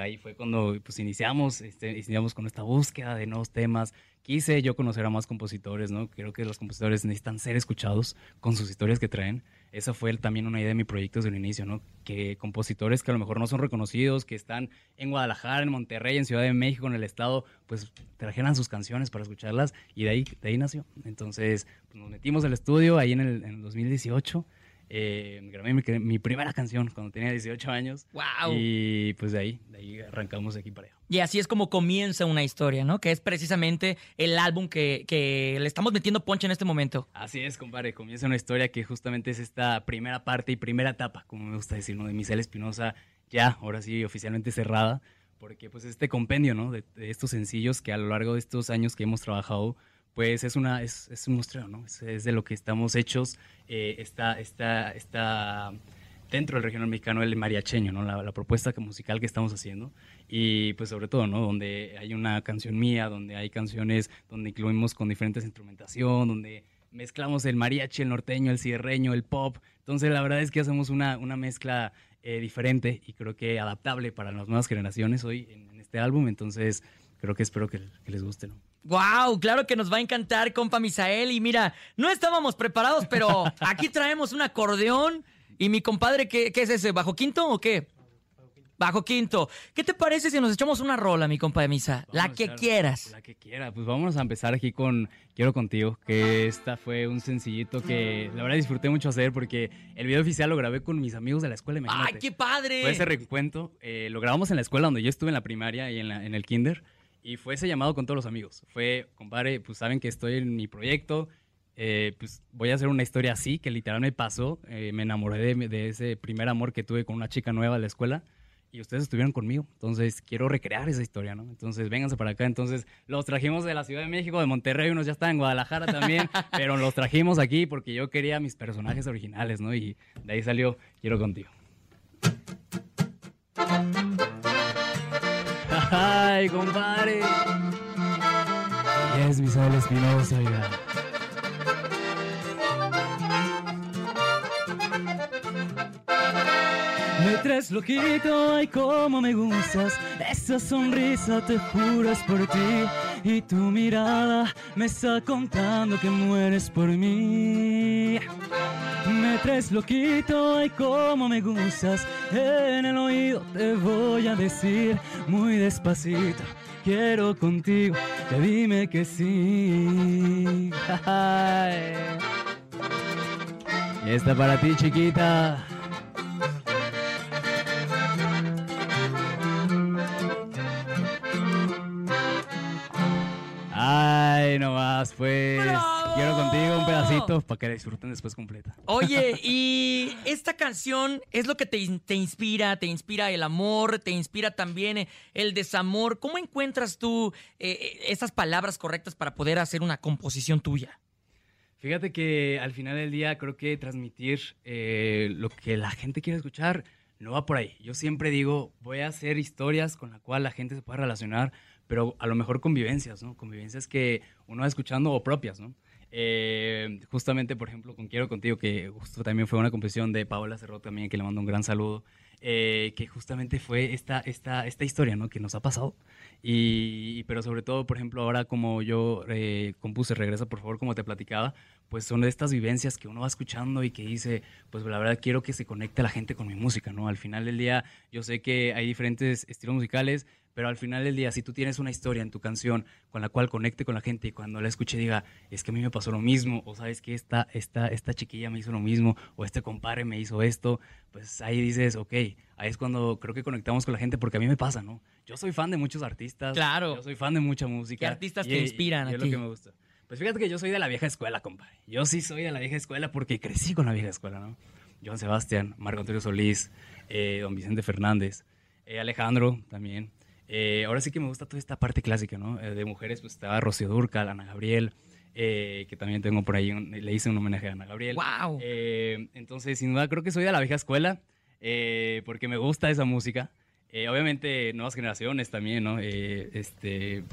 ahí fue cuando pues iniciamos, este, iniciamos con esta búsqueda de nuevos temas. Quise yo conocer a más compositores, ¿no? Creo que los compositores necesitan ser escuchados con sus historias que traen esa fue también una idea de mi proyecto desde el inicio, ¿no? Que compositores que a lo mejor no son reconocidos, que están en Guadalajara, en Monterrey, en Ciudad de México, en el estado, pues trajeran sus canciones para escucharlas y de ahí, de ahí nació. Entonces, pues nos metimos al estudio ahí en el, en el 2018. Eh, grabé mi, mi, primera canción cuando tenía 18 años. ¡Wow! Y pues de ahí, de ahí arrancamos de aquí para allá. Y así es como comienza una historia, ¿no? Que es precisamente el álbum que, que le estamos metiendo ponche en este momento. Así es, compadre. Comienza una historia que justamente es esta primera parte y primera etapa, como me gusta decir, ¿no? De Misael Espinosa, ya, ahora sí, oficialmente cerrada. Porque pues este compendio, ¿no? De, de estos sencillos que a lo largo de estos años que hemos trabajado, pues es, una, es, es un muestreo, ¿no? Es, de lo que estamos hechos. Eh, está, está, está dentro del regional mexicano el mariacheño, ¿no? La, propuesta musical que estamos haciendo. Y pues sobre todo, ¿no? Donde hay una canción mía, donde hay canciones donde incluimos con diferentes instrumentación, donde mezclamos el mariachi, el norteño, el cierreño, el pop. Entonces la verdad es que hacemos una, una mezcla eh, diferente y creo que adaptable para las nuevas generaciones hoy en, en este álbum. Entonces creo que espero que, que les guste, ¿no? ¡Wow! Claro que nos va a encantar, compa Misael. Y mira, no estábamos preparados, pero aquí traemos un acordeón. Y mi compadre, ¿qué, qué es ese? ¿Bajo quinto o qué? Bajo quinto. ¿Qué te parece si nos echamos una rola, mi compa de misa? Vamos la que quieras. La que quiera. Pues vamos a empezar aquí con Quiero Contigo, que esta fue un sencillito que la verdad disfruté mucho hacer porque el video oficial lo grabé con mis amigos de la escuela. ¡Ay, qué padre! Fue ese reencuentro. Eh, lo grabamos en la escuela donde yo estuve en la primaria y en, la, en el kinder. Y fue ese llamado con todos los amigos. Fue, compadre, pues saben que estoy en mi proyecto, eh, pues voy a hacer una historia así, que literal me pasó. Eh, me enamoré de, de ese primer amor que tuve con una chica nueva de la escuela y ustedes estuvieron conmigo. Entonces, quiero recrear esa historia, ¿no? Entonces, vénganse para acá. Entonces, los trajimos de la Ciudad de México, de Monterrey, unos ya están en Guadalajara también, pero los trajimos aquí porque yo quería mis personajes originales, ¿no? Y de ahí salió Quiero contigo. Ay, compadre. Y es Misael Espinosa, oiga. Me traes loquito, ay cómo me gustas Esa sonrisa te juras por ti Y tu mirada me está contando que mueres por mí Me traes loquito, ay cómo me gustas. En el oído te voy a decir muy despacito Quiero contigo, ya dime que sí. Y esta para ti chiquita más, pues. Quiero contigo un pedacito para que la disfruten después completa. Oye, y esta canción es lo que te, te inspira, te inspira el amor, te inspira también eh, el desamor. ¿Cómo encuentras tú eh, eh, esas palabras correctas para poder hacer una composición tuya? Fíjate que al final del día creo que transmitir eh, lo que la gente quiere escuchar no va por ahí. Yo siempre digo, voy a hacer historias con la cual la gente se pueda relacionar, pero a lo mejor convivencias, ¿no? Convivencias que uno va escuchando o propias, ¿no? Eh, justamente, por ejemplo, con Quiero Contigo, que justo también fue una composición de Paola Cerrot también, que le mando un gran saludo, eh, que justamente fue esta, esta, esta historia, ¿no? Que nos ha pasado. Y, pero sobre todo, por ejemplo, ahora como yo eh, compuse Regresa, por favor, como te platicaba, pues son de estas vivencias que uno va escuchando y que dice, pues la verdad quiero que se conecte la gente con mi música, ¿no? Al final del día, yo sé que hay diferentes estilos musicales, pero al final del día, si tú tienes una historia en tu canción con la cual conecte con la gente y cuando la escuche diga, es que a mí me pasó lo mismo, o sabes que esta, esta, esta chiquilla me hizo lo mismo, o este compadre me hizo esto, pues ahí dices, ok, ahí es cuando creo que conectamos con la gente porque a mí me pasa, ¿no? Yo soy fan de muchos artistas. Claro. Yo soy fan de mucha música. ¿Qué artistas y- te inspiran y a es ti? lo que me gusta. Pues fíjate que yo soy de la vieja escuela, compadre. Yo sí soy de la vieja escuela porque crecí con la vieja escuela, ¿no? Joan Sebastián, Marco Antonio Solís, eh, don Vicente Fernández, eh, Alejandro también. Eh, ahora sí que me gusta toda esta parte clásica, ¿no? De mujeres, pues estaba Rocío Durcal, Ana Gabriel, que también tengo por ahí, un- le hice un homenaje a Ana Gabriel. ¡Wow! Entonces, sin duda, creo que soy de la vieja escuela porque me gusta esa música. Obviamente, nuevas generaciones también, ¿no? Este,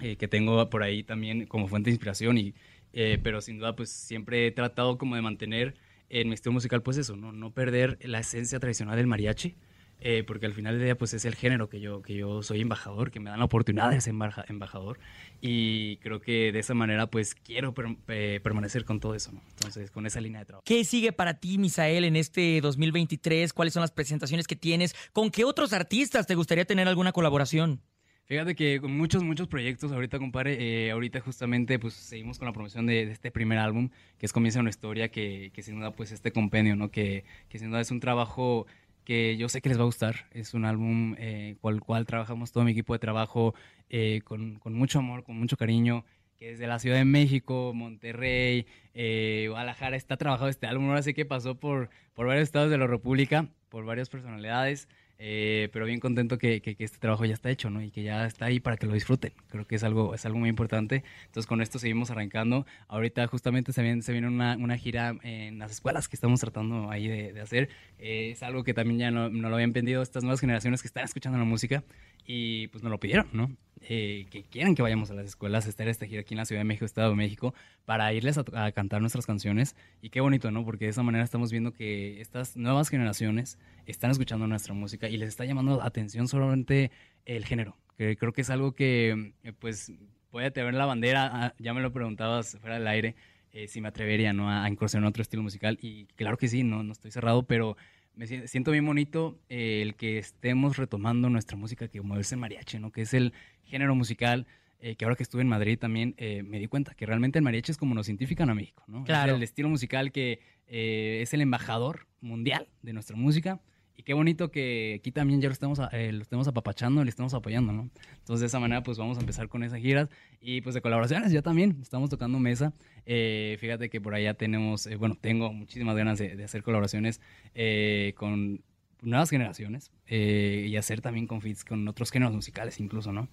eh, que tengo por ahí también como fuente de inspiración, y, eh, pero sin duda, pues siempre he tratado como de mantener en mi estilo musical, pues eso, ¿no? No perder la esencia tradicional del mariachi. eh, porque al final del día pues es el género que yo, que yo soy embajador, que me dan la oportunidad de ser embaja- embajador y creo que de esa manera pues quiero per- eh, permanecer con todo eso, ¿no? Entonces con esa línea de trabajo. ¿Qué sigue para ti, Misael, en este 2023? ¿Cuáles son las presentaciones que tienes? ¿Con qué otros artistas te gustaría tener alguna colaboración? Fíjate que con muchos, muchos proyectos ahorita, compadre, eh, ahorita justamente pues seguimos con la promoción de, de este primer álbum, que es Comienza una historia, que, que sin duda pues este compendio, ¿no? Que, que sin duda es un trabajo que yo sé que les va a gustar, es un álbum eh, cual cual trabajamos todo mi equipo de trabajo eh, con, con mucho amor, con mucho cariño, que desde la Ciudad de México, Monterrey, eh, Guadalajara. Está trabajado este álbum, ahora sí que pasó por, por varios estados de la República, por varias personalidades, eh, pero bien contento que, que- que este trabajo ya está hecho, ¿no? Y que ya está ahí para que lo disfruten. Creo que es algo, es algo muy importante. Entonces con esto seguimos arrancando. Ahorita justamente se viene, se viene una, una gira en las escuelas que estamos tratando ahí de, de hacer. Eh, es algo que también ya no, no lo habían pedido estas nuevas generaciones que están escuchando la música y pues nos lo pidieron, ¿no? Eh, que quieren que vayamos a las escuelas estar esta gira aquí en la Ciudad de México, Estado de México, para irles a, a cantar nuestras canciones. Y qué bonito, ¿no? Porque de esa manera estamos viendo que estas nuevas generaciones están escuchando nuestra música y les está llamando atención solamente el género. Que creo que es algo que, eh, pues, puede tener la bandera. ah, Ya me lo preguntabas fuera del aire, eh, si me atrevería, ¿no? A, incursionar otro estilo musical. Y claro que sí, no, no estoy cerrado, pero me si- siento bien bonito eh, el que estemos retomando nuestra música que es el mariachi, ¿no? Que es el género musical eh, que ahora que estuve en Madrid también eh, me di cuenta que realmente el mariachi es como nos identifican a México, ¿no? Claro. Es el estilo musical que eh, es el embajador mundial de nuestra música Y qué bonito que aquí también ya lo estamos, a- eh, lo estemos apapachando le estamos apoyando, ¿no? Entonces de esa manera pues vamos a empezar con esas giras y pues de colaboraciones ya también, estamos tocando mesa. Eh, fíjate que por allá tenemos, eh, bueno, tengo muchísimas ganas de, de hacer colaboraciones eh, con nuevas generaciones eh, y hacer también con feats con otros géneros musicales incluso, ¿no?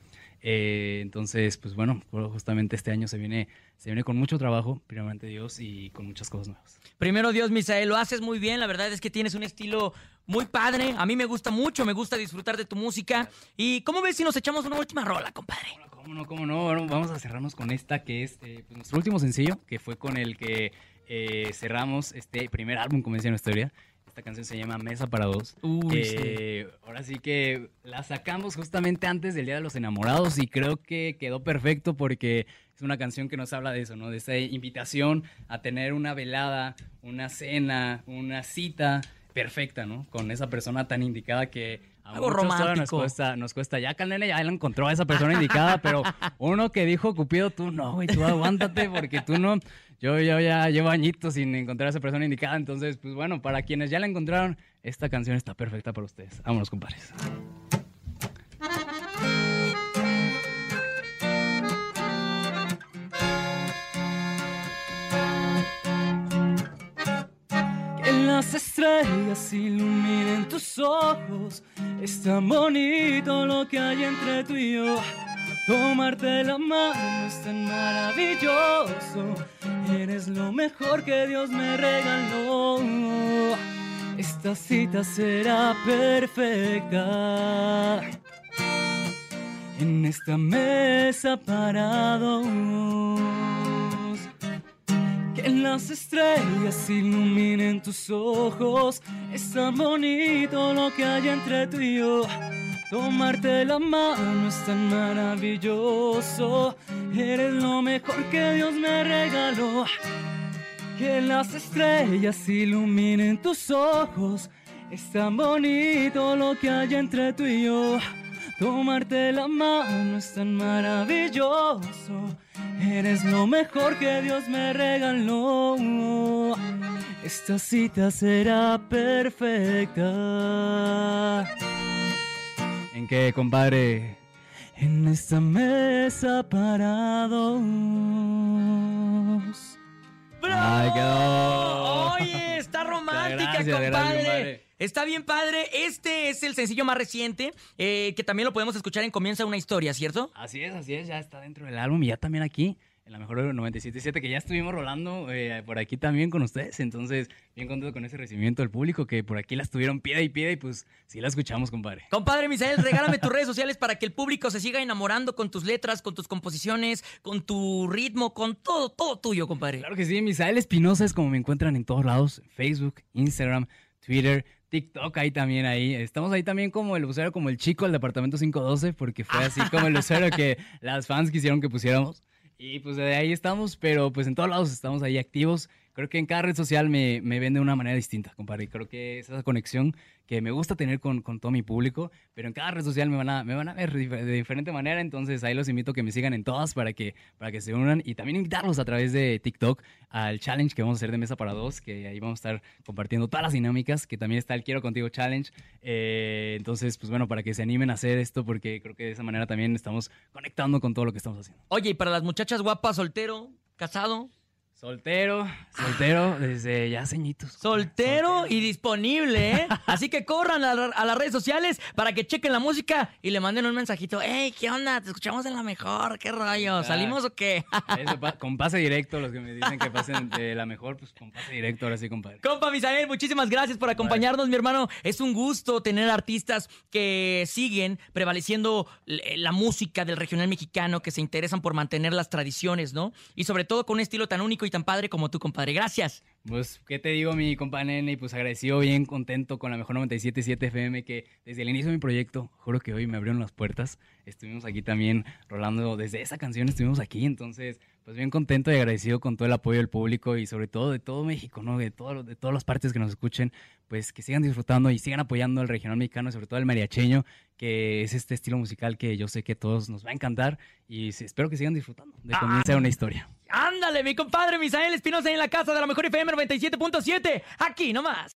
Eh, entonces, pues bueno, justamente este año se viene, se viene con mucho trabajo, primeramente Dios, y con muchas cosas nuevas. Primero Dios, Misael, lo haces muy bien. La verdad es que tienes un estilo muy padre. A mí me gusta mucho, me gusta disfrutar de tu música. ¿Y cómo ves si nos echamos una última rola, compadre? ¿Cómo no, cómo no? Bueno, vamos a cerrarnos con esta que es eh, pues, nuestro último sencillo, que fue con el que eh, cerramos este primer álbum, como decía nuestra historia. Esta canción se llama Mesa para Dos. Uy, Eh, Ahora sí que la sacamos justamente antes del Día de los Enamorados y creo que quedó perfecto porque es una canción que nos habla de eso, ¿no? De esa invitación a tener una velada, una cena, una cita perfecta, ¿no? Con esa persona tan indicada que a Algo todavía nos romántico. cuesta, nos cuesta. Ya Canela ya la encontró a esa persona indicada, pero uno que dijo Cupido, tú no, güey, tú aguántate porque tú no. Yo, ya llevo añitos sin encontrar a esa persona indicada, entonces, pues bueno, para quienes ya la encontraron, esta canción está perfecta para ustedes. Vámonos, compadres. Que las estrellas iluminen tus ojos. Es tan bonito lo que hay entre tú y yo. Tomarte la mano es tan maravilloso. Eres lo mejor que Dios me regaló. Esta cita será perfecta. En esta mesa parados. Que las estrellas iluminen tus ojos. Es tan bonito lo que hay entre tú y yo. Tomarte la mano es tan maravilloso. Eres lo mejor que Dios me regaló. Que las estrellas iluminen tus ojos. Es tan bonito lo que hay entre tú y yo. Tomarte la mano es tan maravilloso. Eres lo mejor que Dios me regaló. Esta cita será perfecta. ¿En qué, compadre? En esta mesa parados. Ay, quedó. Oye, está romántica, Gracias, gracias, compadre. compadre. Está bien padre. Este es el sencillo más reciente, eh, que también lo podemos escuchar en Comienza una historia, ¿cierto? Así es, así es, ya está dentro del álbum y ya también aquí, en la mejor 97.7, que ya estuvimos rolando eh, por aquí también con ustedes. Entonces, bien contento con ese recibimiento del público, que por aquí la estuvieron pie y pie y pues sí la escuchamos, compadre. Compadre Misael, regálame tus redes sociales para que el público se siga enamorando con tus letras, con tus composiciones, con tu ritmo, con todo, todo tuyo, compadre. Claro que sí, Misael Espinosa es como me encuentran en todos lados, Facebook, Instagram, Twitter, TikTok, ahí también ahí. Estamos ahí también como el usuario, como el chico del departamento 512, porque fue así como el usuario que las fans quisieron que pusiéramos. Y pues de ahí estamos, pero pues en todos lados estamos ahí activos. Creo que en cada red social me, me ven de una manera distinta, compadre. Creo que es esa conexión que me gusta tener con, con todo mi público, pero en cada red social me van a, me van a ver de diferente manera, entonces ahí los invito a que me sigan en todas para que, para que se unan y también invitarlos a través de TikTok al challenge que vamos a hacer de Mesa para Dos, que ahí vamos a estar compartiendo todas las dinámicas, que también está el Quiero Contigo Challenge. Eh, entonces, pues bueno, para que se animen a hacer esto, porque creo que de esa manera también estamos conectando con todo lo que estamos haciendo. Oye, y para las muchachas guapas, soltero, casado. Soltero, soltero desde ya ceñitos. Soltero y disponible, ¿eh? Así que corran a, la- a las redes sociales para que chequen la música y le manden un mensajito. ¡Ey, qué onda! Te escuchamos en la mejor. ¿Qué rollo? ¿Salimos o qué? Eso, pa- con pase directo, los que me dicen que pasen de la mejor, pues con pase directo, ahora sí, compadre. Compa Misael, muchísimas gracias por acompañarnos, mi hermano. Es un gusto tener artistas que siguen prevaleciendo l- la música del regional mexicano, que se interesan por mantener las tradiciones, ¿no? Y sobre todo con un estilo tan único y tan padre como tú, compadre. Gracias. Pues, ¿qué te digo, mi compa Nene? Pues agradecido, bien contento con la mejor 97.7 FM, que desde el inicio de mi proyecto, juro que hoy me abrieron las puertas. Estuvimos aquí también rolando, desde esa canción estuvimos aquí, entonces, pues bien contento y agradecido con todo el apoyo del público y sobre todo de todo México, ¿no? De, todo, de todas las partes que nos escuchen, pues que sigan disfrutando y sigan apoyando al regional mexicano, sobre todo al mariacheño, que es este estilo musical que yo sé que a todos nos va a encantar y espero que sigan disfrutando de comienza una historia. Ándale, mi compadre Misael Espinosa en la casa de la mejor FM 97.7. Aquí nomás.